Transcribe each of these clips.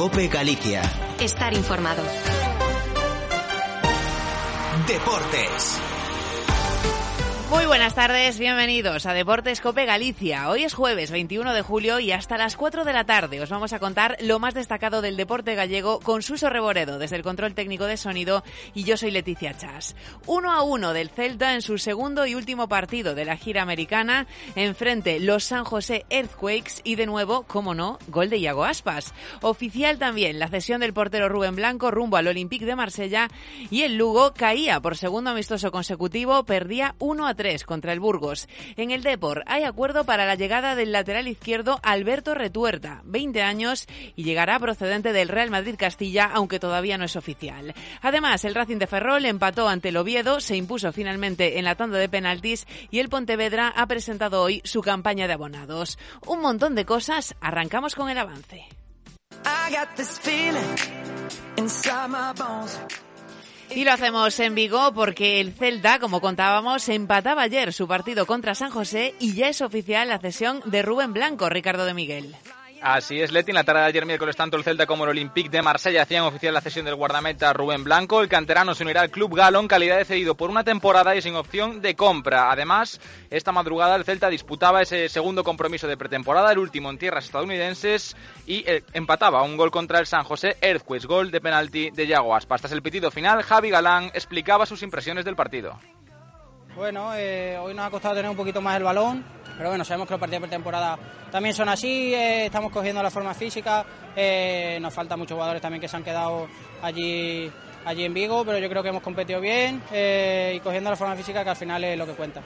Cope Galicia. Estar informado. Deportes. Muy buenas tardes, bienvenidos a Deportes Cope Galicia. Hoy es jueves 21 de julio y hasta las 4 de la tarde os vamos a contar lo más destacado del deporte gallego con Suso Reboredo desde el control técnico de sonido y yo soy Leticia Chas. 1 a 1 del Celta en su segundo y último partido de la gira americana enfrente los San José Earthquakes y de nuevo, como no, gol de Iago Aspas. Oficial también la cesión del portero Rubén Blanco rumbo al Olympique de Marsella y el Lugo caía por segundo amistoso consecutivo, perdía 1 a 3 contra el Burgos. En el Depor hay acuerdo para la llegada del lateral izquierdo Alberto Retuerta, 20 años, y llegará procedente del Real Madrid Castilla, aunque todavía no es oficial. Además, el Racing de Ferrol empató ante el Oviedo, se impuso finalmente en la tanda de penaltis y el Pontevedra ha presentado hoy su campaña de abonados. Un montón de cosas, arrancamos con el avance. Y lo hacemos en Vigo porque el Celta, como contábamos, empataba ayer su partido contra San José y ya es oficial la cesión de Rubén Blanco, Ricardo de Miguel. Así es, Leti. En la tarde de ayer miércoles, tanto el Celta como el Olympique de Marsella hacían oficial la cesión del guardameta Rubén Blanco. El canterano se unirá al Club Galo en calidad de cedido por una temporada y sin opción de compra. Además, esta madrugada el Celta disputaba ese segundo compromiso de pretemporada, el último en tierras estadounidenses, y eh, empataba un gol contra el San José Earthquakes, gol de penalti de Yago Aspas. Tras el pitido final, Javi Galán explicaba sus impresiones del partido. Bueno, eh, hoy nos ha costado tener un poquito más el balón, pero bueno, sabemos que los partidos de pretemporada también son así, eh, estamos cogiendo la forma física, eh, nos faltan muchos jugadores también que se han quedado allí, allí en Vigo, pero yo creo que hemos competido bien y cogiendo la forma física que al final es lo que cuenta.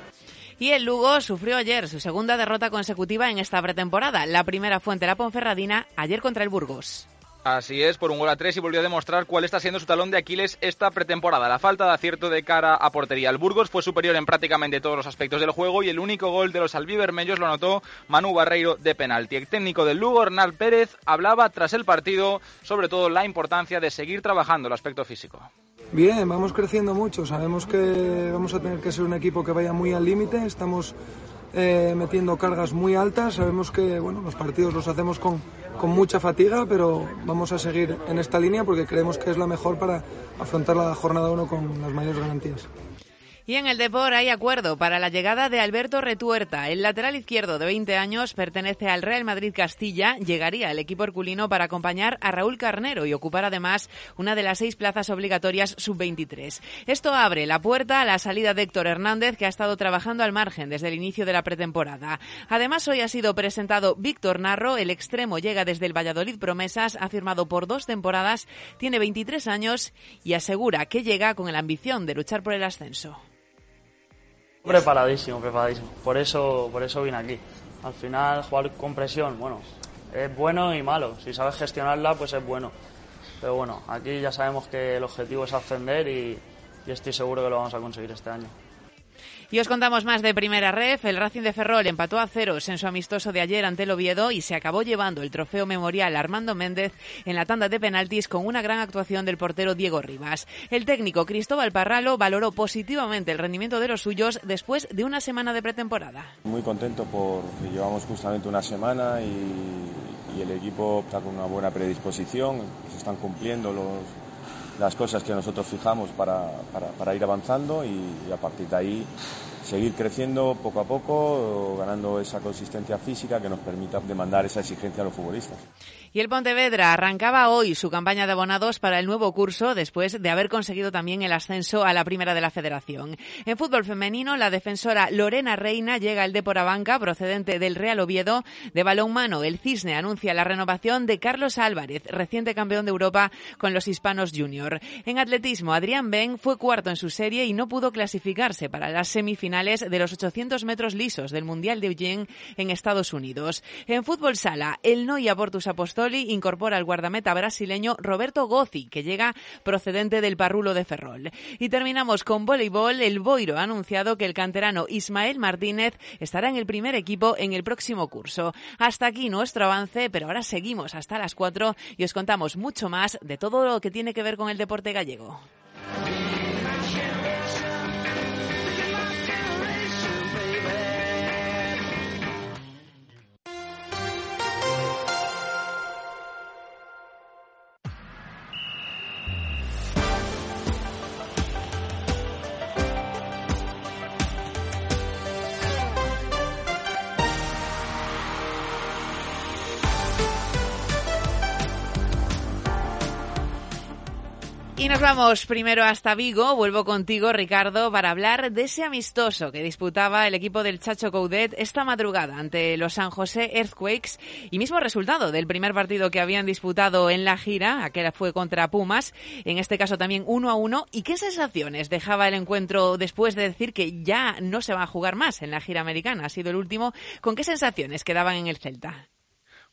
Y el Lugo sufrió ayer su segunda derrota consecutiva en esta pretemporada. La primera fue ante la Ponferradina, ayer contra el Burgos. Así es, por un gol a tres y volvió a demostrar cuál está siendo su talón de Aquiles esta pretemporada. La falta de acierto de cara a portería. El Burgos fue superior en prácticamente todos los aspectos del juego y el único gol de los albivermellos lo anotó Manu Barreiro de penalti. El técnico del Lugo, Hernán Pérez, hablaba tras el partido sobre todo la importancia de seguir trabajando el aspecto físico. Bien, vamos creciendo mucho. Sabemos que vamos a tener que ser un equipo que vaya muy al límite. Estamos eh, metiendo cargas muy altas. Sabemos que bueno, los partidos los hacemos con con mucha fatiga, pero vamos a seguir en esta línea porque creemos que es la mejor para afrontar la jornada 1 con las mayores garantías. Y en el Depor hay acuerdo para la llegada de Alberto Retuerta. El lateral izquierdo de 20 años pertenece al Real Madrid Castilla. Llegaría al equipo herculino para acompañar a Raúl Carnero y ocupar además una de las seis plazas obligatorias sub-23. Esto abre la puerta a la salida de Héctor Hernández, que ha estado trabajando al margen desde el inicio de la pretemporada. Además, hoy ha sido presentado Víctor Narro. El extremo llega desde el Valladolid Promesas, ha firmado por dos temporadas, tiene 23 años y asegura que llega con la ambición de luchar por el ascenso. Preparadísimo, preparadísimo. Por eso, por eso vine aquí. Al final, jugar con presión, bueno, es bueno y malo. Si sabes gestionarla, pues es bueno. Pero bueno, aquí ya sabemos que el objetivo es ascender y, y estoy seguro que lo vamos a conseguir este año. Y os contamos más de primera ref. El Racing de Ferrol empató a ceros en su amistoso de ayer ante el Oviedo y se acabó llevando el trofeo memorial Armando Méndez en la tanda de penaltis con una gran actuación del portero Diego Rivas. El técnico Cristóbal Parralo valoró positivamente el rendimiento de los suyos después de una semana de pretemporada. Muy contento porque llevamos justamente una semana y, y el equipo está con una buena predisposición, se están cumpliendo los, las cosas que nosotros fijamos para, para, para ir avanzando y, y, a partir de ahí seguir creciendo poco a poco, ganando esa consistencia física que nos permita demandar esa exigencia a los futbolistas. Y el Pontevedra arrancaba hoy su campaña de abonados para el nuevo curso después de haber conseguido también el ascenso a la primera de la federación. En fútbol femenino, la defensora Lorena Reina llega al Banca procedente del Real Oviedo. De balonmano, el Cisne anuncia la renovación de Carlos Álvarez, reciente campeón de Europa con los hispanos junior. En atletismo, Adrián Ben fue cuarto en su serie y no pudo clasificarse para las semifinales semifinales de los 800 metros lisos del Mundial de Eugene en Estados Unidos. En fútbol sala, el Noia Portus Apostoli incorpora al guardameta brasileño Roberto Gozzi, que llega procedente del Parrulo de Ferrol. Y terminamos con voleibol. El Boiro ha anunciado que el canterano Ismael Martínez estará en el primer equipo en el próximo curso. Hasta aquí nuestro avance, pero ahora seguimos hasta las 4 y os contamos mucho más de todo lo que tiene que ver con el deporte gallego. Y nos vamos primero hasta Vigo. Vuelvo contigo, Ricardo, para hablar de ese amistoso que disputaba el equipo del Chacho Coudet esta madrugada ante los San José Earthquakes y mismo resultado del primer partido que habían disputado en la gira, aquel fue contra Pumas, en este caso también uno a uno. ¿Y qué sensaciones dejaba el encuentro después de decir que ya no se va a jugar más en la gira americana? Ha sido el último. ¿Con qué sensaciones quedaban en el Celta?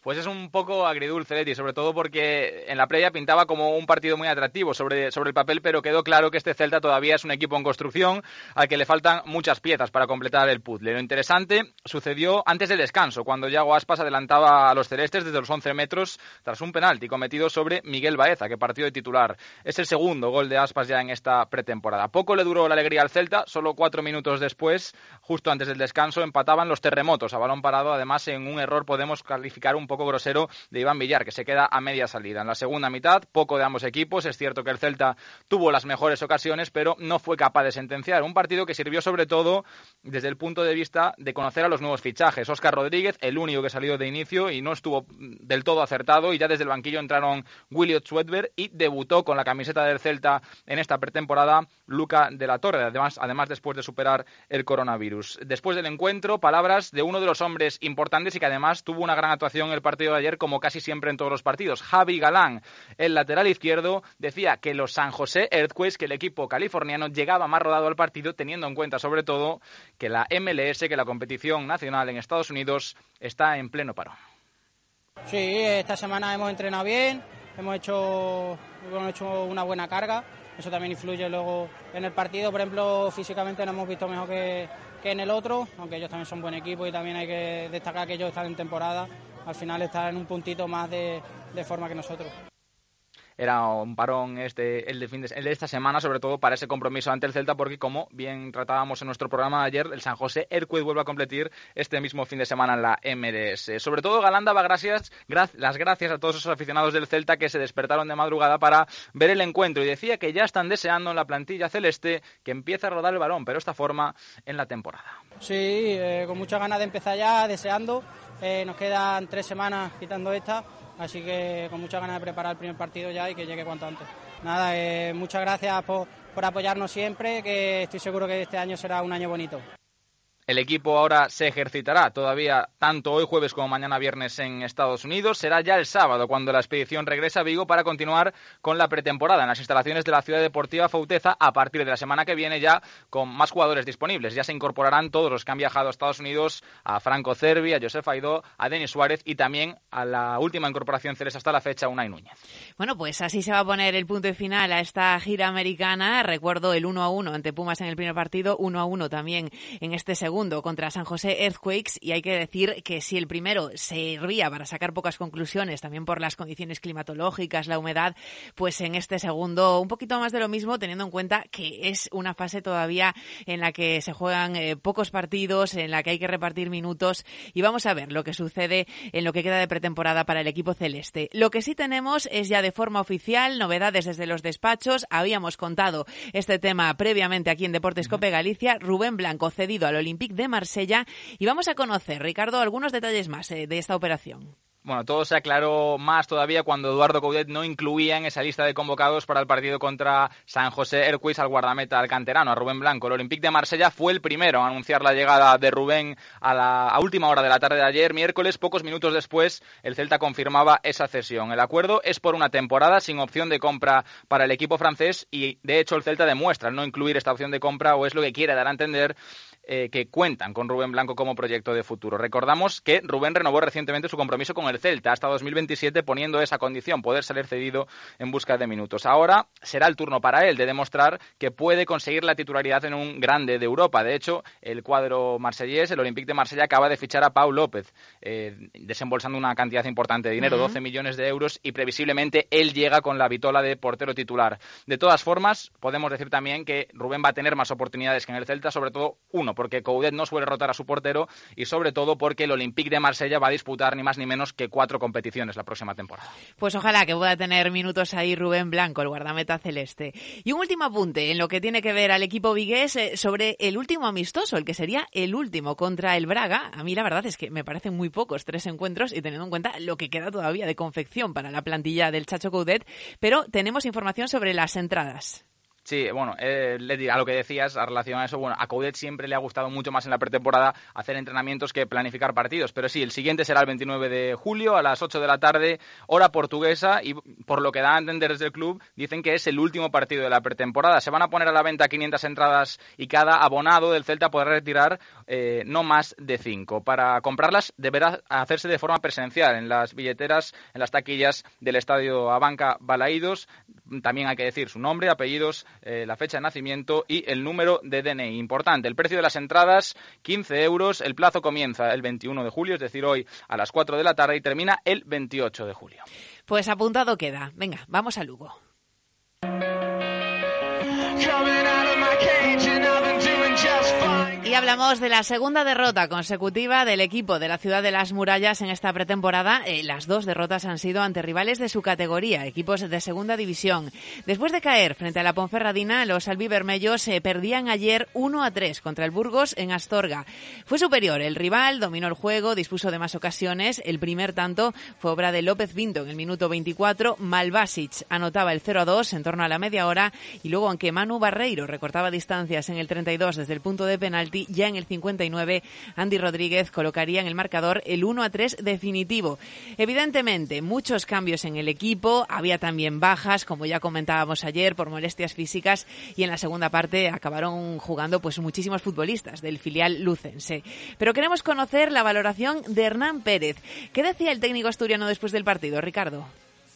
Pues es un poco agridulce, Leti, sobre todo porque en la previa pintaba como un partido muy atractivo sobre, sobre el papel, pero quedó claro que este Celta todavía es un equipo en construcción al que le faltan muchas piezas para completar el puzzle. Lo interesante sucedió antes del descanso, cuando Yago Aspas adelantaba a los celestes desde los 11 metros tras un penalti cometido sobre Miguel Baeza, que partió de titular. Es el segundo gol de Aspas ya en esta pretemporada. Poco le duró la alegría al Celta, solo cuatro minutos después, justo antes del descanso, empataban los terremotos a balón parado. Además, en un error podemos calificar un poco grosero de Iván Villar, que se queda a media salida. En la segunda mitad, poco de ambos equipos. Es cierto que el Celta tuvo las mejores ocasiones, pero no fue capaz de sentenciar. Un partido que sirvió sobre todo desde el punto de vista de conocer a los nuevos fichajes. Oscar Rodríguez, el único que salió de inicio y no estuvo del todo acertado. Y ya desde el banquillo entraron Williot Swedberg y debutó con la camiseta del Celta en esta pretemporada Luca de la Torre, además, además después de superar el coronavirus. Después del encuentro, palabras de uno de los hombres importantes y que además tuvo una gran actuación en partido de ayer, como casi siempre en todos los partidos. Javi Galán, el lateral izquierdo, decía que los San José Earthquakes, que el equipo californiano llegaba más rodado al partido, teniendo en cuenta sobre todo que la MLS, que la competición nacional en Estados Unidos, está en pleno paro. Sí, esta semana hemos entrenado bien, hemos hecho, hemos hecho una buena carga eso también influye luego en el partido. Por ejemplo, físicamente nos hemos visto mejor que, en el otro, aunque ellos también son buen equipo y también hay que destacar que ellos están en temporada. Al final están en un puntito más de forma que nosotros era un parón este, el, de fin de, el de esta semana, sobre todo para ese compromiso ante el Celta, porque como bien tratábamos en nuestro programa de ayer, el San José Erquid vuelve a competir este mismo fin de semana en la MDS. Sobre todo, Galán daba gracias, las gracias a todos esos aficionados del Celta que se despertaron de madrugada para ver el encuentro y decía que ya están deseando en la plantilla celeste que empiece a rodar el balón, pero esta forma en la temporada. Sí, eh, con muchas ganas de empezar ya, deseando. Eh, nos quedan tres semanas quitando esta Así que con muchas ganas de preparar el primer partido ya y que llegue cuanto antes. Nada, eh, muchas gracias por, por apoyarnos siempre, que estoy seguro que este año será un año bonito. El equipo ahora se ejercitará todavía tanto hoy jueves como mañana viernes en Estados Unidos. Será ya el sábado cuando la expedición regrese a Vigo para continuar con la pretemporada en las instalaciones de la Ciudad Deportiva Fauteza a partir de la semana que viene ya con más jugadores disponibles. Ya se incorporarán todos los que han viajado a Estados Unidos, a Franco Cervi, a Josef Aidó, a Denis Suárez y también a la última incorporación celeste hasta la fecha, Unai Núñez. Bueno, pues así se va a poner el punto final a esta gira americana. Recuerdo el 1 a 1 ante Pumas en el primer partido, 1 a 1 también en este contra San José Earthquakes y hay que decir que si el primero servía para sacar pocas conclusiones también por las condiciones climatológicas, la humedad, pues en este segundo un poquito más de lo mismo teniendo en cuenta que es una fase todavía en la que se juegan eh, pocos partidos, en la que hay que repartir minutos y vamos a ver lo que sucede en lo que queda de pretemporada para el equipo celeste. Lo que sí tenemos es ya de forma oficial novedades desde los despachos. Habíamos contado este tema previamente aquí en Deportes Cope Galicia. Rubén Blanco cedido al Olympique de Marsella y vamos a conocer, Ricardo, algunos detalles más eh, de esta operación. Bueno, todo se aclaró más todavía cuando Eduardo Coudet no incluía en esa lista de convocados para el partido contra San José Erquis al guardameta al canterano, a Rubén Blanco. El Olympique de Marsella fue el primero a anunciar la llegada de Rubén a la última hora de la tarde de ayer, miércoles. Pocos minutos después, el Celta confirmaba esa cesión. El acuerdo es por una temporada sin opción de compra para el equipo francés y, de hecho, el Celta demuestra no incluir esta opción de compra o es lo que quiere dar a entender eh, que cuentan con Rubén Blanco como proyecto de futuro. Recordamos que Rubén renovó recientemente su compromiso con el Celta hasta 2027 poniendo esa condición, poder salir cedido en busca de minutos. Ahora será el turno para él de demostrar que puede conseguir la titularidad en un grande de Europa. De hecho, el cuadro marsellés, el Olympique de Marsella, acaba de fichar a Pau López, eh, desembolsando una cantidad importante de dinero, 12 millones de euros, y previsiblemente él llega con la vitola de portero titular. De todas formas, podemos decir también que Rubén va a tener más oportunidades que en el Celta, sobre todo uno, porque Coudet no suele rotar a su portero y sobre todo porque el Olympique de Marsella va a disputar ni más ni menos que cuatro competiciones la próxima temporada. Pues ojalá que pueda tener minutos ahí Rubén Blanco, el guardameta celeste. Y un último apunte en lo que tiene que ver al equipo vigués eh, sobre el último amistoso, el que sería el último contra el Braga. A mí la verdad es que me parecen muy pocos tres encuentros y teniendo en cuenta lo que queda todavía de confección para la plantilla del Chacho Coudet, pero tenemos información sobre las entradas. Sí, bueno, eh, a lo que decías, a relación a eso, bueno, a Coudet siempre le ha gustado mucho más en la pretemporada hacer entrenamientos que planificar partidos. Pero sí, el siguiente será el 29 de julio a las 8 de la tarde, hora portuguesa, y por lo que da a entender desde el club, dicen que es el último partido de la pretemporada. Se van a poner a la venta 500 entradas y cada abonado del Celta podrá retirar eh, no más de 5. Para comprarlas deberá hacerse de forma presencial en las billeteras, en las taquillas del estadio Abanca Balaídos. También hay que decir su nombre, apellidos, eh, la fecha de nacimiento y el número de DNI. Importante, el precio de las entradas, 15 euros. El plazo comienza el 21 de julio, es decir, hoy a las 4 de la tarde y termina el 28 de julio. Pues apuntado queda. Venga, vamos a Lugo. Hablamos de la segunda derrota consecutiva del equipo de la ciudad de las murallas en esta pretemporada. Eh, las dos derrotas han sido ante rivales de su categoría, equipos de segunda división. Después de caer frente a la Ponferradina, los albivermellos se perdían ayer 1 a 3 contra el Burgos en Astorga. Fue superior el rival, dominó el juego, dispuso de más ocasiones. El primer tanto fue obra de López Vinto en el minuto 24. Malvasic anotaba el 0 a 2 en torno a la media hora y luego aunque Manu Barreiro recortaba distancias en el 32 desde el punto de penalti, ya en el 59 Andy Rodríguez colocaría en el marcador el 1 a 3 definitivo. Evidentemente, muchos cambios en el equipo, había también bajas, como ya comentábamos ayer, por molestias físicas y en la segunda parte acabaron jugando pues muchísimos futbolistas del filial lucense. Pero queremos conocer la valoración de Hernán Pérez. ¿Qué decía el técnico asturiano después del partido, Ricardo?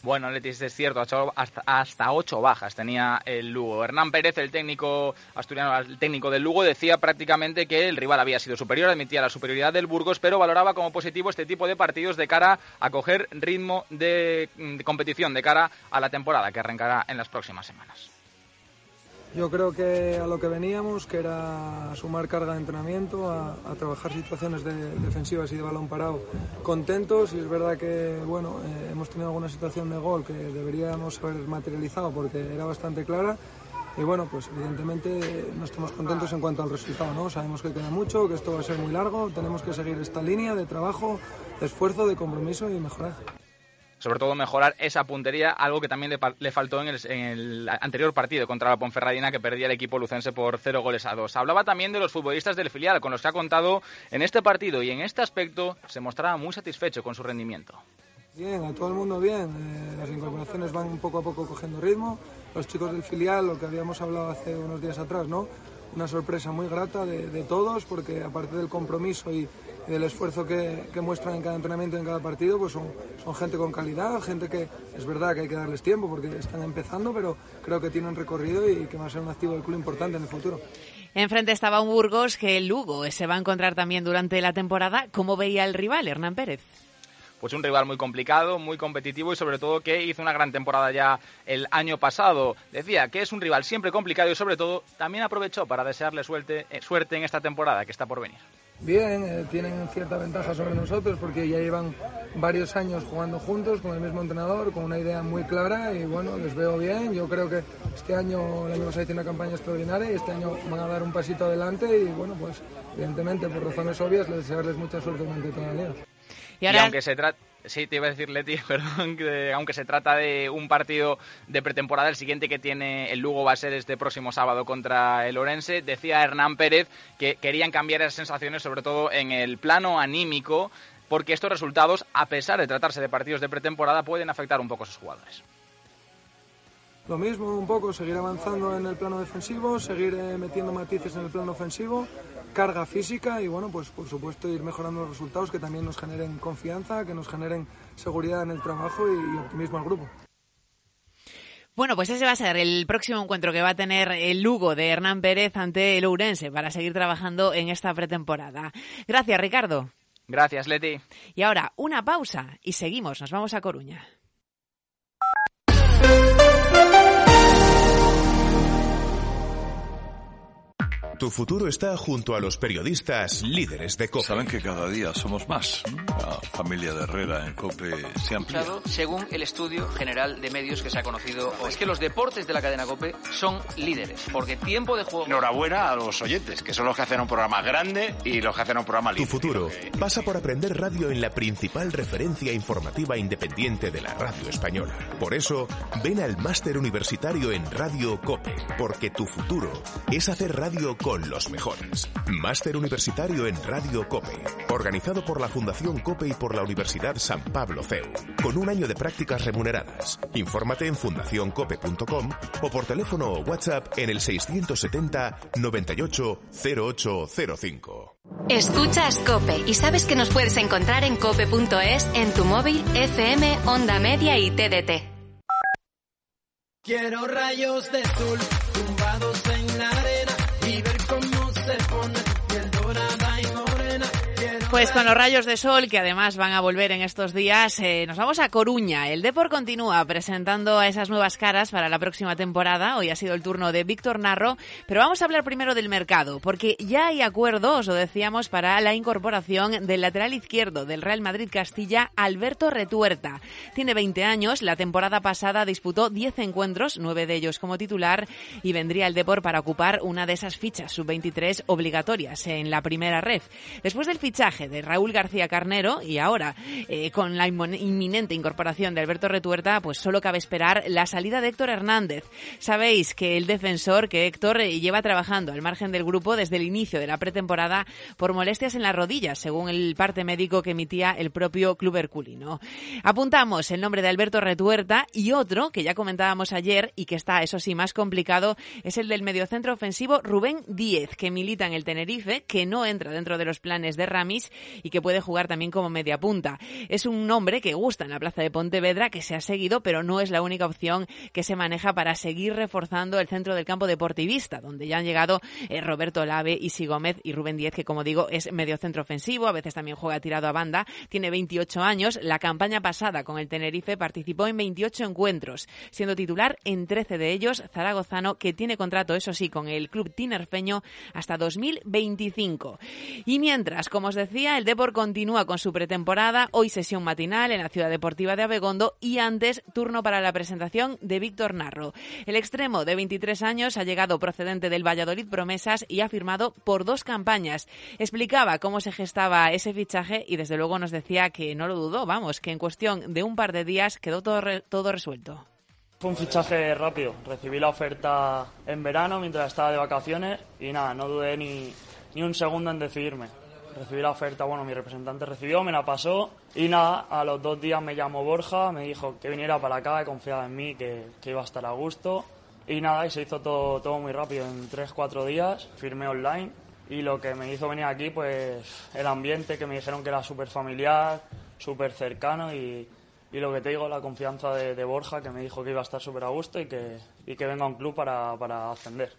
Bueno, Letis, es cierto, hasta, hasta ocho bajas tenía el Lugo. Hernán Pérez, el técnico asturiano, el técnico del Lugo, decía prácticamente que el rival había sido superior, admitía la superioridad del Burgos, pero valoraba como positivo este tipo de partidos de cara a coger ritmo de competición, de cara a la temporada que arrancará en las próximas semanas. Yo creo que a lo que veníamos, que era sumar carga de entrenamiento, a, trabajar situaciones defensivas y de balón parado contentos. Y es verdad que bueno, eh, hemos tenido alguna situación de gol que deberíamos haber materializado porque era bastante clara. Y bueno, pues evidentemente no estamos contentos en cuanto al resultado, ¿no? Sabemos que queda mucho, que esto va a ser muy largo, tenemos que seguir esta línea de trabajo, de esfuerzo, de compromiso y mejorar sobre todo mejorar esa puntería, algo que también le, faltó en el, anterior partido contra la Ponferradina que perdía el equipo lucense por cero goles a dos. Hablaba también de los futbolistas del filial, con los que ha contado en este partido y en este aspecto se mostraba muy satisfecho con su rendimiento. Bien, a todo el mundo bien. Eh, las incorporaciones van poco a poco cogiendo ritmo. Los chicos del filial, lo que habíamos hablado hace unos días atrás, ¿no? Una sorpresa muy grata de, de todos, porque aparte del compromiso y, y del esfuerzo que, que, muestran en cada entrenamiento, en cada partido, pues son, son gente con calidad, gente que es verdad que hay que darles tiempo porque están empezando, pero creo que tienen recorrido y que va a ser un activo del club importante en el futuro. Enfrente estaba un Burgos que el Lugo se va a encontrar también durante la temporada. ¿Cómo veía el rival, Hernán Pérez? pues un rival muy complicado, muy competitivo y sobre todo que hizo una gran temporada ya el año pasado. Decía que es un rival siempre complicado y sobre todo también aprovechó para desearle suerte, eh, suerte en esta temporada que está por venir bien, eh, tienen cierta ventaja sobre nosotros porque ya llevan varios años jugando juntos con el mismo entrenador, con una idea muy clara y bueno, les veo bien. Yo creo que este año, el año pasado hice una campaña extraordinaria y este año van a dar un pasito adelante y bueno, pues evidentemente por razones obvias les desearles mucha suerte durante toda la liga. Y, aunque se trata Sí, te iba a decir, Leti, perdón, que aunque se trata de un partido de pretemporada, el siguiente que tiene el Lugo va a ser este próximo sábado contra el Orense. Decía Hernán Pérez que querían cambiar esas sensaciones, sobre todo en el plano anímico, porque estos resultados, a pesar de tratarse de partidos de pretemporada, pueden afectar un poco a sus jugadores. Lo mismo un poco, seguir avanzando en el plano defensivo, seguir eh, metiendo matices en el plano ofensivo, carga física y bueno, pues por supuesto ir mejorando los resultados que también nos generen confianza, que nos generen seguridad en el trabajo y, optimismo al grupo. Bueno, pues ese va a ser el próximo encuentro que va a tener el Lugo de Hernán Pérez ante el Ourense para seguir trabajando en esta pretemporada. Gracias, Ricardo. Gracias, Leti. Y ahora una pausa y seguimos. Nos vamos a Coruña. Tu futuro está junto a los periodistas líderes de COPE. Saben que cada día somos más. La familia de Herrera en COPE se ha ampliado. Según el estudio general de medios que se ha conocido hoy. Es que los deportes de la cadena COPE son líderes, porque tiempo de juego... Enhorabuena a los oyentes, que son los que hacen un programa grande y los que hacen un programa líder. Tu futuro pasa por aprender radio en la principal referencia informativa independiente de la radio española. Por eso, ven al máster universitario en Radio COPE, porque tu futuro es hacer radio con los mejores. Máster Universitario en Radio COPE, organizado por la Fundación COPE y por la Universidad San Pablo CEU, con un año de prácticas remuneradas. Infórmate en fundacioncope.com o por teléfono o WhatsApp en el 670 98 0805. Escuchas Cope y sabes que nos puedes encontrar en cope.es, en tu móvil, FM, Onda Media y TDT. Quiero rayos de sol tumbados Pues con los rayos de sol, que además van a volver en estos días, eh, nos vamos a Coruña. El Depor continúa presentando a esas nuevas caras para la próxima temporada. Hoy ha sido el turno de Víctor Narro, pero vamos a hablar primero del mercado, porque ya hay acuerdo, os lo decíamos, para la incorporación del lateral izquierdo del Real Madrid Castilla, Alberto Retuerta. Tiene 20 años, la temporada pasada disputó 10 encuentros, 9 de ellos como titular, y vendría el Depor para ocupar una de esas fichas sub-23 obligatorias en la primera ref. Después del fichaje de Raúl García Carnero y ahora eh, con la inminente incorporación de Alberto Retuerta, pues solo cabe esperar la salida de Héctor Hernández. Sabéis que el defensor, que Héctor eh, lleva trabajando al margen del grupo desde el inicio de la pretemporada por molestias en las rodillas, según el parte médico que emitía el propio club herculino. Apuntamos el nombre de Alberto Retuerta y otro que ya comentábamos ayer y que está, eso sí, más complicado, es el del mediocentro ofensivo Rubén Díez, que milita en el Tenerife, que no entra dentro de los planes de Ramis y que puede jugar también como media punta. Es un nombre que gusta en la plaza de Pontevedra, que se ha seguido, pero no es la única opción que se maneja para seguir reforzando el centro del campo deportivista, donde ya han llegado eh, Roberto Lave, Isi Gómez y Rubén Díez, que como digo es medio centro ofensivo, a veces también juega tirado a banda, tiene 28 años, la campaña pasada con el Tenerife participó en 28 encuentros, siendo titular en 13 de ellos, Zaragozano, que tiene contrato, eso sí, con el club tinerfeño hasta 2025. Y mientras, como os decía, el Depor continúa con su pretemporada, hoy sesión matinal en la Ciudad Deportiva de Abegondo y antes turno para la presentación de Víctor Narro. El extremo de 23 años ha llegado procedente del Valladolid Promesas y ha firmado por dos campañas. Explicaba cómo se gestaba ese fichaje y desde luego nos decía que no lo dudó, vamos, que en cuestión de un par de días quedó todo, todo resuelto. Fue un fichaje rápido. Recibí la oferta en verano mientras estaba de vacaciones y nada, no dudé ni, ni un segundo en decidirme recibí la oferta, bueno, mi representante recibió, me la pasó y nada, a los dos días me llamó Borja, me dijo que viniera para acá, que confiaba en mí, que, que iba a estar a gusto. Y nada, y se hizo todo, todo muy rápido, en tres, cuatro días, firmé online. Y lo que me hizo venir aquí, pues el ambiente, que me dijeron que era súper familiar, súper cercano y, y lo que te digo, la confianza de, Borja, que me dijo que iba a estar súper a gusto y que, y que venga a un club para, para, ascender.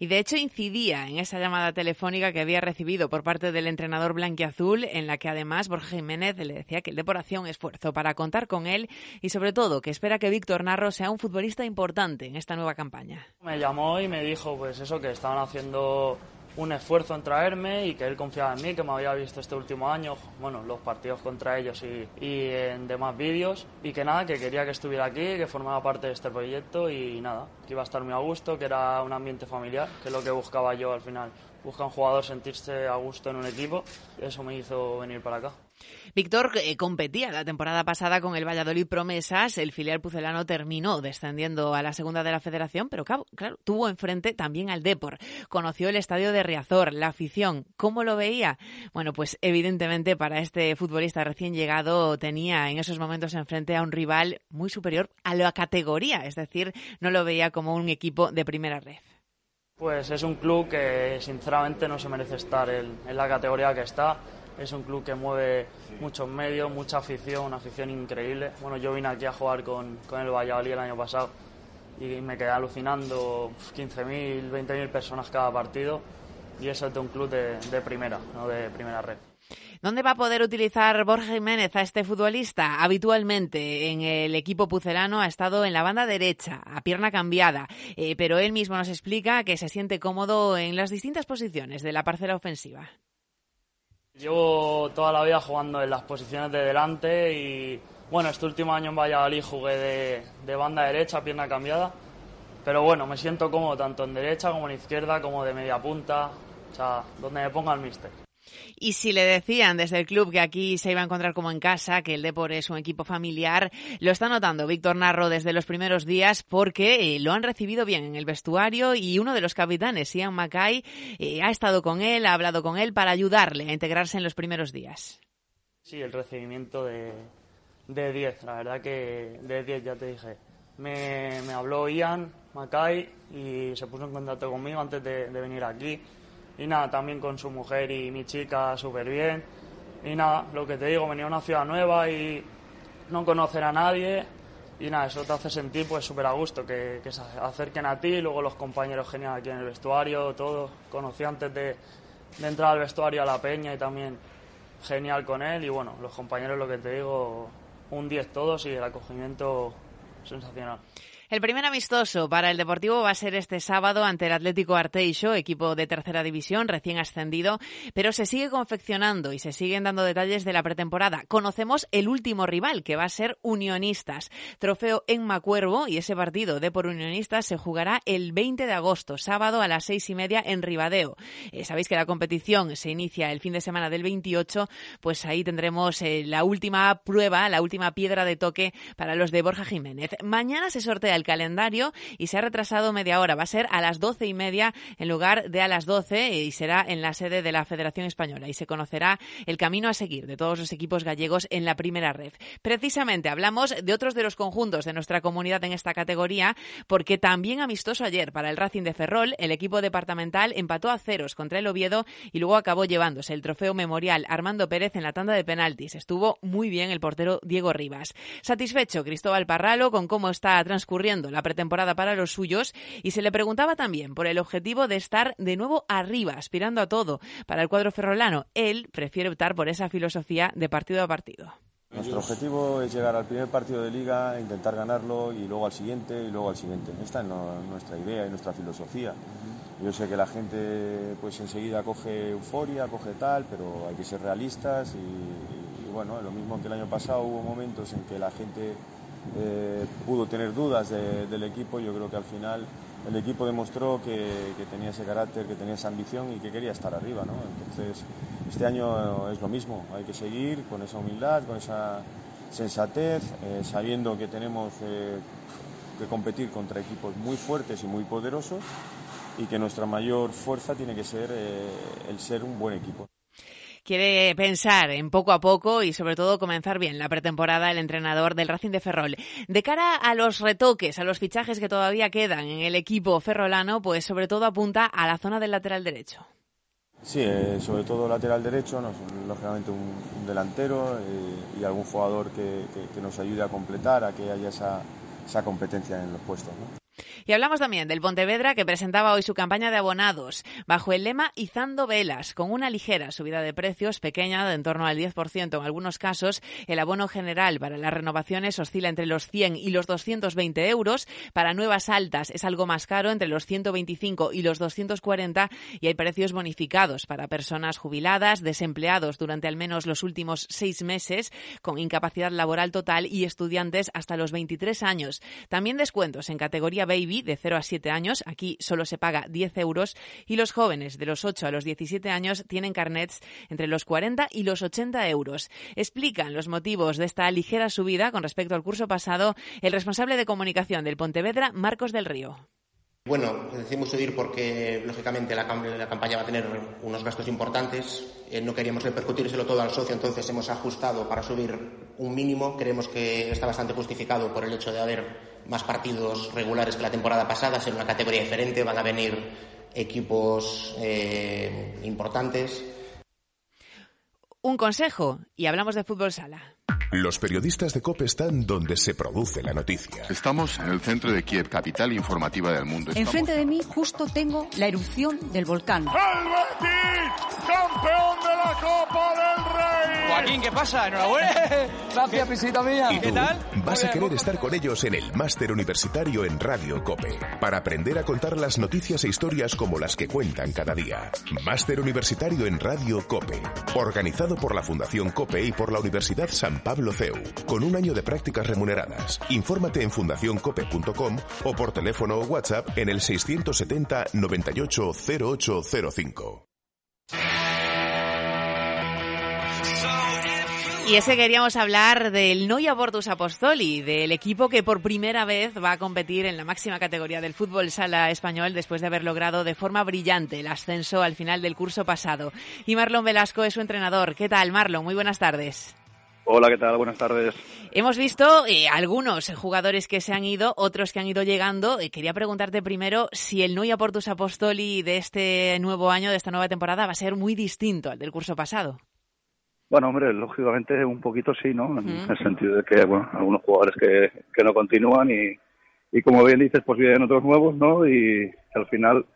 Y de hecho incidía en esa llamada telefónica que había recibido por parte del entrenador blanquiazul, en la que además Borja Jiménez le decía que el deportación esfuerzo para contar con él y sobre todo que espera que Víctor Narro sea un futbolista importante en esta nueva campaña. Me llamó y me dijo pues eso, que estaban haciendo un esfuerzo en traerme y que él confiaba en mí, que me había visto este último año, bueno, los partidos contra ellos y, y en demás vídeos, y que nada, que quería que estuviera aquí, que formaba parte de este proyecto y nada, que iba a estar muy a gusto, que era un ambiente familiar, que es lo que buscaba yo al final busca un jugador sentirse a gusto en un equipo. Eso me hizo venir para acá. Víctor eh, competía la temporada pasada con el Valladolid Promesas. El filial pucelano terminó descendiendo a la segunda de la federación, pero claro, tuvo enfrente también al Depor. Conoció el estadio de Riazor, la afición. ¿Cómo lo veía? Bueno, pues evidentemente para este futbolista recién llegado tenía en esos momentos enfrente a un rival muy superior a la categoría, es decir, no lo veía como un equipo de primera red. Pues es un club que sinceramente no se merece estar en, la categoría que está es un club que mueve muchos medios, mucha afición, una afición increíble. Bueno, yo vine aquí a jugar con, con el Valladolid el año pasado y me quedé alucinando 15.000, 20.000 personas cada partido y eso es de un club de primera, no de primera red. ¿Dónde va a poder utilizar Borja Jiménez a este futbolista? Habitualmente en el equipo pucelano ha estado en la banda derecha, a pierna cambiada, eh, pero él mismo nos explica que se siente cómodo en las distintas posiciones de la parcela ofensiva. Llevo toda la vida jugando en las posiciones de delante y bueno, este último año en Valladolid jugué de, banda derecha, pierna cambiada, pero bueno, me siento cómodo tanto en derecha como en izquierda, como de media punta, o sea, donde me ponga el míster. Y si le decían desde el club que aquí se iba a encontrar como en casa, que el Depor es un equipo familiar, lo está notando Víctor Narro desde los primeros días porque eh, lo han recibido bien en el vestuario y uno de los capitanes, Ian Mackay, eh, ha estado con él, ha hablado con él para ayudarle a integrarse en los primeros días. Sí, el recibimiento de, de 10, la verdad que de 10 ya te dije. Me, me habló Ian Mackay y se puso en contacto conmigo antes de, de venir aquí y nada, también con su mujer y mi chica súper bien. Y nada, lo que te digo, venir a una ciudad nueva y no conocer a nadie y nada, eso te hace sentir pues súper a gusto, que, se acerquen a ti, luego los compañeros genial aquí en el vestuario, todo, conocí antes de, de, entrar al vestuario a la peña y también genial con él y bueno, los compañeros lo que te digo, un 10 todos y el acogimiento sensacional. El primer amistoso para el Deportivo va a ser este sábado ante el Atlético Arteixo, equipo de tercera división recién ascendido, pero se sigue confeccionando y se siguen dando detalles de la pretemporada. Conocemos el último rival, que va a ser Unionistas. Trofeo en Macuervo y ese partido de por Unionistas se jugará el 20 de agosto, sábado a las seis y media en Ribadeo. Eh, Sabéis que la competición se inicia el fin de semana del 28, pues ahí tendremos eh, la última prueba, la última piedra de toque para los de Borja Jiménez. Mañana se sortea el calendario y se ha retrasado media hora. Va a ser a las doce y media en lugar de a las doce y será en la sede de la Federación Española y se conocerá el camino a seguir de todos los equipos gallegos en la primera red. Precisamente hablamos de otros de los conjuntos de nuestra comunidad en esta categoría porque también amistoso ayer para el Racing de Ferrol, el equipo departamental empató a ceros contra el Oviedo y luego acabó llevándose el trofeo memorial Armando Pérez en la tanda de penaltis. Estuvo muy bien el portero Diego Rivas. Satisfecho Cristóbal Parralo con cómo está transcurriendo la pretemporada para los suyos y se le preguntaba también por el objetivo de estar de nuevo arriba, aspirando a todo para el cuadro ferrolano. Él prefiere optar por esa filosofía de partido a partido. Nuestro objetivo es llegar al primer partido de liga, intentar ganarlo y luego al siguiente y luego al siguiente. Esta es nuestra idea y nuestra filosofía. Yo sé que la gente pues enseguida coge euforia, coge tal, pero hay que ser realistas y, y bueno, lo mismo que el año pasado hubo momentos en que la gente eh, pudo tener dudas de, del equipo, yo creo que al final el equipo demostró que, tenía ese carácter, que tenía esa ambición y que quería estar arriba. ¿no? Entonces, este año es lo mismo, hay que seguir con esa humildad, con esa sensatez, eh, sabiendo que tenemos eh, que competir contra equipos muy fuertes y muy poderosos y que nuestra mayor fuerza tiene que ser eh, el ser un buen equipo quiere pensar en poco a poco y sobre todo comenzar bien la pretemporada el entrenador del Racing de Ferrol. De cara a los retoques, a los fichajes que todavía quedan en el equipo ferrolano, pues sobre todo apunta a la zona del lateral derecho. Sí, eh, sobre todo lateral derecho, no, lógicamente un, un delantero eh, y algún jugador que, que, que, nos ayude a completar, a que haya esa, esa competencia en los puestos. ¿no? Y hablamos también del Pontevedra que presentaba hoy su campaña de abonados bajo el lema Izando Velas, con una ligera subida de precios pequeña de en torno al 10% en algunos casos. El abono general para las renovaciones oscila entre los 100 y los 220 euros. Para nuevas altas es algo más caro, entre los 125 y los 240 y hay precios bonificados para personas jubiladas, desempleados durante al menos los últimos seis meses, con incapacidad laboral total y estudiantes hasta los 23 años. También descuentos en categoría Baby baby de 0 a 7 años, aquí solo se paga 10 euros, y los jóvenes de los 8 a los 17 años tienen carnets entre los 40 y los 80 euros. Explican los motivos de esta ligera subida con respecto al curso pasado el responsable de comunicación del Pontevedra, Marcos del Río. Bueno, decidimos subir porque, lógicamente, la, la, campaña va a tener unos gastos importantes. Eh, no queríamos repercutírselo todo al socio, entonces hemos ajustado para subir un mínimo. Creemos que está bastante justificado por el hecho de haber más partidos regulares que la temporada pasada, ser una categoría diferente. Van a venir equipos eh, importantes. Un consejo, y hablamos de fútbol sala. Los periodistas de COPE están donde se produce la noticia. Estamos en el centro de Kiev, capital informativa del mundo. Estamos... Enfrente de mí justo tengo la erupción del volcán. ¡El Betis! ¡Campeón de la Copa del! Joaquín, ¿qué pasa? Enhorabuena. Gracias, visita mía. ¿Y ¿Qué tal? Vas a querer estar con ellos en el máster universitario en Radio COPE para aprender a contar las noticias e historias como las que cuentan cada día. Máster universitario en Radio COPE, organizado por la Fundación COPE y por la Universidad San Pablo CEU, con un año de prácticas remuneradas. Infórmate en fundacioncope.com o por teléfono o WhatsApp en el 670 98 0805. Y ese queríamos hablar del Noia Portus Apostoli, del equipo que por primera vez va a competir en la máxima categoría del fútbol sala español después de haber logrado de forma brillante el ascenso al final del curso pasado. Y Marlon Velasco es su entrenador. ¿Qué tal, Marlon? Muy buenas tardes. Hola, ¿qué tal? Buenas tardes. Hemos visto eh, algunos jugadores que se han ido, otros que han ido llegando. Eh, quería preguntarte primero si el Nuya Portus Apostoli de este nuevo año, de esta nueva temporada, va a ser muy distinto al del curso pasado. Bueno, hombre, lógicamente un poquito sí, ¿no? En el sentido de que, bueno, algunos jugadores que, que no continúan y, y, como bien dices, pues vienen otros nuevos, ¿no? Y al final,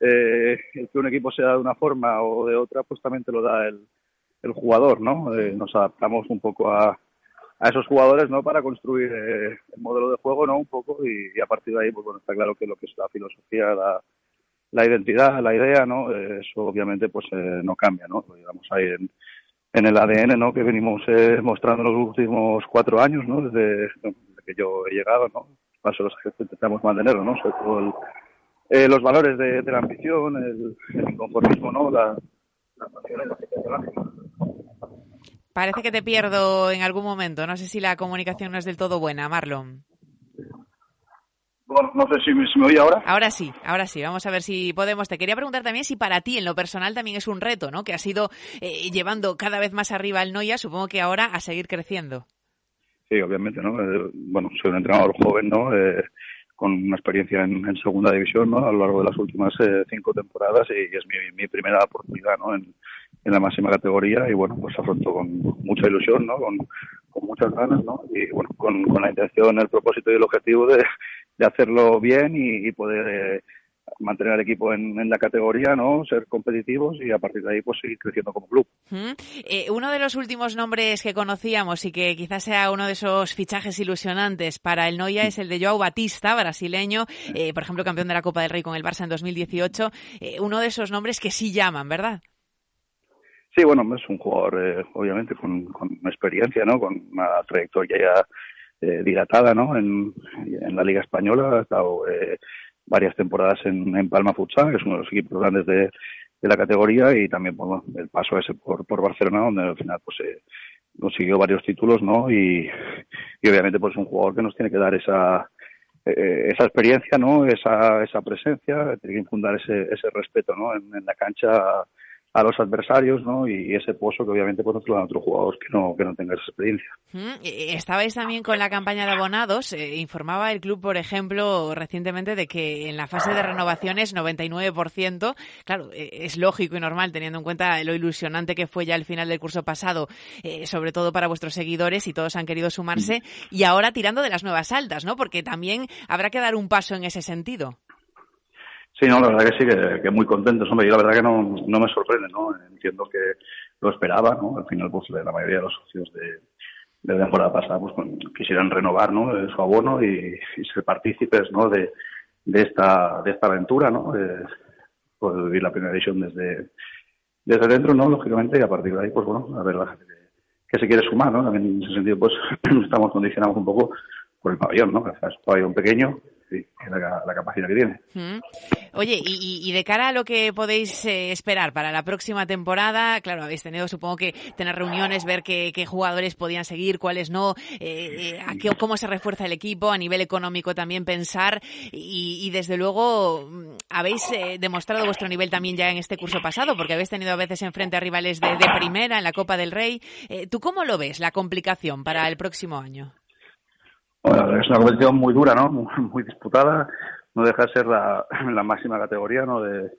eh, el que un equipo sea de una forma o de otra, pues también te lo da el, el jugador, ¿no? Eh, nos adaptamos un poco a, a esos jugadores, ¿no? Para construir eh, el modelo de juego, ¿no? Un poco y, y, a partir de ahí, pues bueno, está claro que lo que es la filosofía, la, la identidad, la idea, ¿no? Eh, eso obviamente pues no cambia, ¿no? Lo llevamos ahí en, en el ADN, ¿no? Que venimos mostrando los últimos cuatro años, ¿no? Desde, que yo he llegado, ¿no? Paso los que intentamos mantenerlo, ¿no? Sobre todo el, eh, los valores de, la ambición, el, el inconformismo, ¿no? La, la pasión Parece que te pierdo en algún momento. No sé si la comunicación no es del todo buena, Marlon. Bueno, no sé si me, si me oye ahora. Ahora sí, ahora sí. Vamos a ver si podemos. Te quería preguntar también si para ti, en lo personal, también es un reto, ¿no? Que has ido eh, llevando cada vez más arriba al Noya, supongo que ahora a seguir creciendo. Sí, obviamente, ¿no? Eh, bueno, soy un entrenador joven, ¿no? Eh, con una experiencia en, en, segunda división, ¿no? A lo largo de las últimas eh, cinco temporadas y, es mi, mi primera oportunidad, ¿no? En, en la máxima categoría y bueno, pues afronto con mucha ilusión, ¿no? Con, con muchas ganas, ¿no? Y bueno, con, con, la intención, el propósito y el objetivo de, de hacerlo bien y, y poder eh, mantener al equipo en, en, la categoría, ¿no? Ser competitivos y a partir de ahí pues seguir creciendo como club. Uh eh, uno de los últimos nombres que conocíamos y que quizás sea uno de esos fichajes ilusionantes para el Noia es el de Joao Batista, brasileño, eh, por ejemplo, campeón de la Copa del Rey con el Barça en 2018. Eh, uno de esos nombres que sí llaman, ¿verdad? Sí, bueno, es un jugador, eh, obviamente, con, con, experiencia, ¿no? Con una trayectoria ya eh, dilatada, ¿no? En, en, la Liga Española, ha estado eh, varias temporadas en, en, Palma Futsal, que es uno de los equipos grandes de, de la categoría, y también, bueno, el paso ese por, por Barcelona, donde al final, pues, eh, consiguió varios títulos, ¿no? Y, y obviamente, pues, es un jugador que nos tiene que dar esa eh, esa experiencia, ¿no? Esa, esa presencia, tiene que infundar ese, ese respeto, ¿no? En, la cancha los adversarios, ¿no? Y ese pozo que obviamente pues no otros jugadores que no que no tengan esa experiencia. Mm, estabais también con la campaña de abonados. Eh, informaba el club, por ejemplo, recientemente de que en la fase de renovaciones 99%, claro, eh, es lógico y normal teniendo en cuenta lo ilusionante que fue ya el final del curso pasado, eh, sobre todo para vuestros seguidores y todos han querido sumarse mm. y ahora tirando de las nuevas altas, ¿no? Porque también habrá que dar un paso en ese sentido. Sí, no, la verdad que sí, que, muy contentos. Hombre, yo la verdad que no, no me sorprende, ¿no? Entiendo que lo esperaba, ¿no? Al final, pues la mayoría de los socios de, de la temporada pasada, pues quisieran renovar, ¿no? Su abono y, ser partícipes, ¿no? De, de esta, de esta aventura, ¿no? Poder vivir la primera edición desde, desde dentro, ¿no? Lógicamente, y a partir de ahí, pues bueno, a ver la gente que se quiere sumar, ¿no? También en ese sentido, pues estamos condicionados un poco por el pabellón, ¿no? es un pabellón pequeño sí, la, la, capacidad que tiene. Oye, y, y, de cara a lo que podéis eh, esperar para la próxima temporada, claro, habéis tenido, supongo que tener reuniones, ver qué, qué jugadores podían seguir, cuáles no, eh, eh a qué, cómo se refuerza el equipo, a nivel económico también pensar, y, y desde luego mm, habéis demostrado vuestro nivel también ya en este curso pasado, porque habéis tenido a veces enfrente a rivales de, de primera en la Copa del Rey. ¿Tú cómo lo ves, la complicación para el próximo año? Es una competición muy dura, ¿no? Muy, disputada. No deja de ser la, máxima categoría, ¿no? De,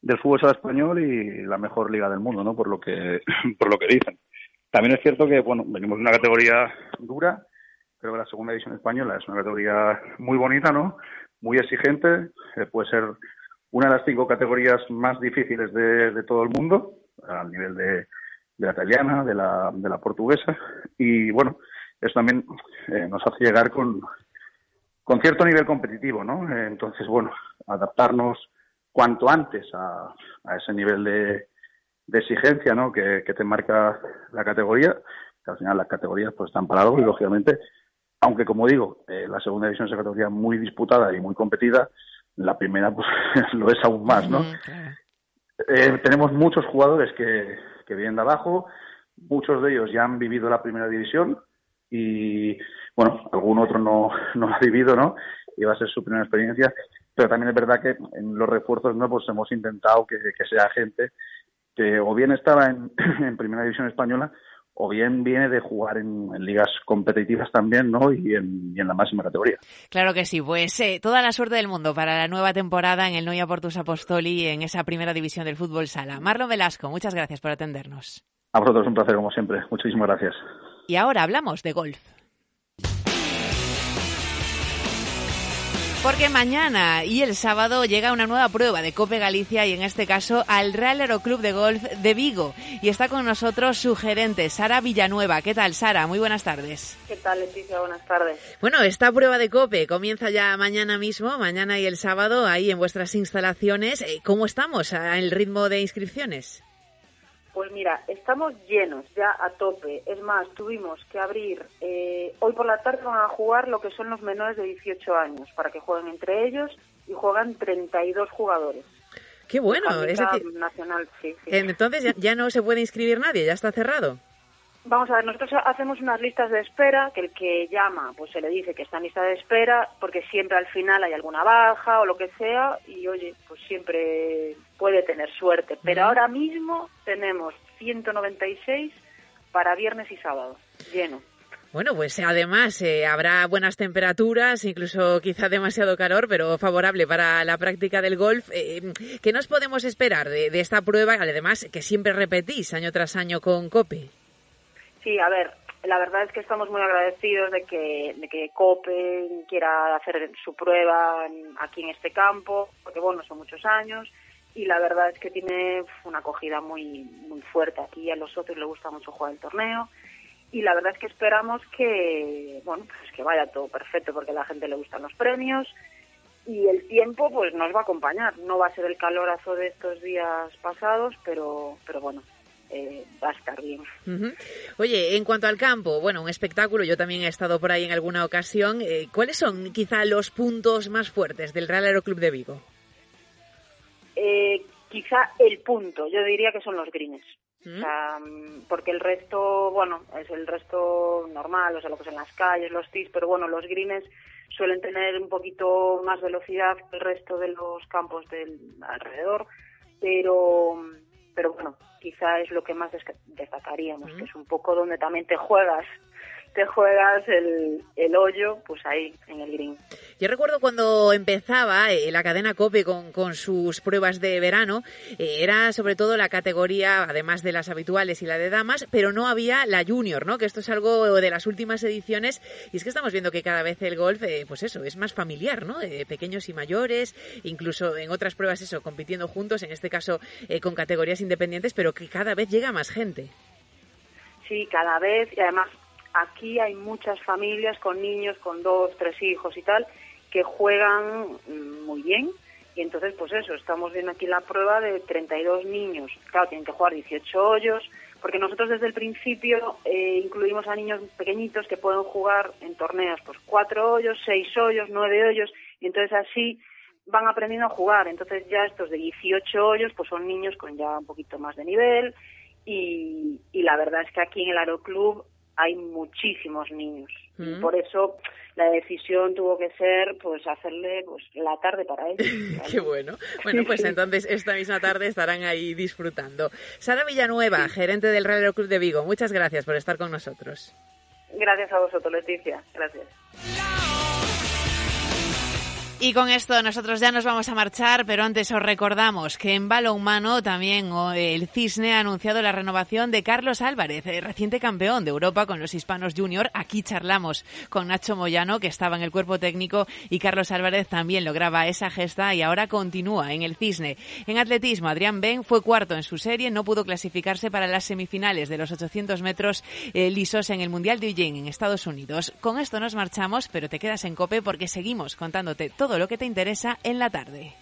del fútbol sala español y la mejor liga del mundo, ¿no? Por lo que por lo que dicen. También es cierto que, bueno, venimos de una categoría dura, pero la segunda división española es una categoría muy bonita, ¿no? Muy exigente, eh, puede ser una de las cinco categorías más difíciles de, de todo el mundo, al nivel de, de la italiana, de la, de la portuguesa, y bueno, eso también eh, nos hace llegar con, con cierto nivel competitivo, ¿no? Eh, entonces, bueno, adaptarnos cuanto antes a, a ese nivel de, de exigencia, ¿no? Que, que, te marca la categoría, que al final las categorías pues están parados y lógicamente, aunque como digo, eh, la segunda división es una categoría muy disputada y muy competida, la primera pues lo es aún más, ¿no? eh, tenemos muchos jugadores que, que vienen de abajo, muchos de ellos ya han vivido la primera división, y bueno, algún otro no, no lo ha vivido, ¿no? Y va a ser su primera experiencia, pero también es verdad que en los refuerzos no pues hemos intentado que, que sea gente que o bien estaba en, en primera división española o bien viene de jugar en, en ligas competitivas también, ¿no? Y en, y en, la máxima categoría. Claro que sí, pues eh, toda la suerte del mundo para la nueva temporada en el Noia Portus Apostoli en esa primera división del fútbol sala. Marlon Velasco, muchas gracias por atendernos. A vosotros un placer, como siempre. Muchísimas gracias. Y ahora hablamos de golf. Porque mañana y el sábado llega una nueva prueba de Cope Galicia y en este caso al Real Aeroclub de Golf de Vigo. Y está con nosotros su gerente, Sara Villanueva. ¿Qué tal, Sara? Muy buenas tardes. ¿Qué tal, Leticia? Buenas tardes. Bueno, esta prueba de Cope comienza ya mañana mismo, mañana y el sábado, ahí en vuestras instalaciones. Eh, ¿Cómo estamos el ritmo de inscripciones? Pues mira, estamos llenos ya a tope. Es más, tuvimos que abrir. Eh, hoy por la tarde van a jugar lo que son los menores de 18 años para que jueguen entre ellos y juegan 32 jugadores. Qué bueno, es decir, nacional, sí, sí. Entonces ya, ya no se puede inscribir nadie, ya está cerrado. Vamos a ver, nosotros hacemos unas listas de espera, que el que llama, pues se le dice que está en lista de espera, porque siempre al final hay alguna baja o lo que sea, y oye, pues siempre puede tener suerte. Pero ahora mismo tenemos 196 para viernes y sábado, lleno. Bueno, pues además eh, habrá buenas temperaturas, incluso quizá demasiado calor, pero favorable para la práctica del golf. Eh, ¿Qué nos podemos esperar de, de esta prueba? Además, que siempre repetís año tras año con COPE. Sí, a ver, la verdad es que estamos muy agradecidos de que, de que COPE quiera hacer su prueba aquí en este campo, porque bueno, son muchos años y la verdad es que tiene una acogida muy, muy fuerte. Aquí a los socios les gusta mucho jugar el torneo y la verdad es que esperamos que, bueno, pues que vaya todo perfecto porque a la gente le gustan los premios y el tiempo pues nos va a acompañar. No va a ser el calorazo de estos días pasados, pero, pero bueno, eh, va a estar bien. Uh -huh. Oye, en cuanto al campo, bueno, un espectáculo, yo también he estado por ahí en alguna ocasión. Eh, ¿Cuáles son quizá los puntos más fuertes del Real Aeroclub de Vigo? Eh, quizá el punto, yo diría que son los greens. ¿Mm? O sea, porque el resto, bueno, es el resto normal, o sea, lo que es en las calles, los tees, pero bueno, los greens suelen tener un poquito más velocidad que el resto de los campos del alrededor, pero pero bueno, quizá es lo que más destacaríamos, que es un poco donde también te juegas te juegas el, el hoyo, pues ahí, en el green. Yo recuerdo cuando empezaba eh, la cadena COPE con, con, sus pruebas de verano, eh, era sobre todo la categoría, además de las habituales y la de damas, pero no había la junior, ¿no? Que esto es algo de las últimas ediciones y es que estamos viendo que cada vez el golf, eh, pues eso, es más familiar, ¿no? pequeños y mayores, incluso en otras pruebas eso, compitiendo juntos, en este caso eh, con categorías independientes, pero que cada vez llega más gente. Sí, cada vez, y además aquí hay muchas familias con niños, con dos, tres hijos y tal, que juegan muy bien. Y entonces, pues eso, estamos viendo aquí la prueba de 32 niños. Claro, tienen que jugar 18 hoyos, porque nosotros desde el principio eh, incluimos a niños pequeñitos que pueden jugar en torneos, pues cuatro hoyos, seis hoyos, nueve hoyos, y entonces así van aprendiendo a jugar. Entonces ya estos de 18 hoyos, pues son niños con ya un poquito más de nivel, y, y la verdad es que aquí en el Aeroclub hay muchísimos niños. Y Mm. por eso la decisión tuvo que ser pues hacerle pues la tarde para ellos. Qué bueno. Bueno, pues entonces esta misma tarde estarán ahí disfrutando. Sara Villanueva, gerente del Real Club de Vigo, muchas gracias por estar con nosotros. Gracias a vosotros, Leticia. Gracias. Y con esto nosotros ya nos vamos a marchar, pero antes os recordamos que en balonmano también oh, el Cisne ha anunciado la renovación de Carlos Álvarez, eh, reciente campeón de Europa con los hispanos junior. Aquí charlamos con Nacho Moyano, que estaba en el cuerpo técnico, y Carlos Álvarez también lograba esa gesta y ahora continúa en el Cisne. En atletismo, Adrián Ben fue cuarto en su serie, no pudo clasificarse para las semifinales de los 800 metros eh, lisos en el Mundial de Eugene en Estados Unidos. Con esto nos marchamos, pero te quedas en cope porque seguimos contándote todo lo que te interesa en la tarde.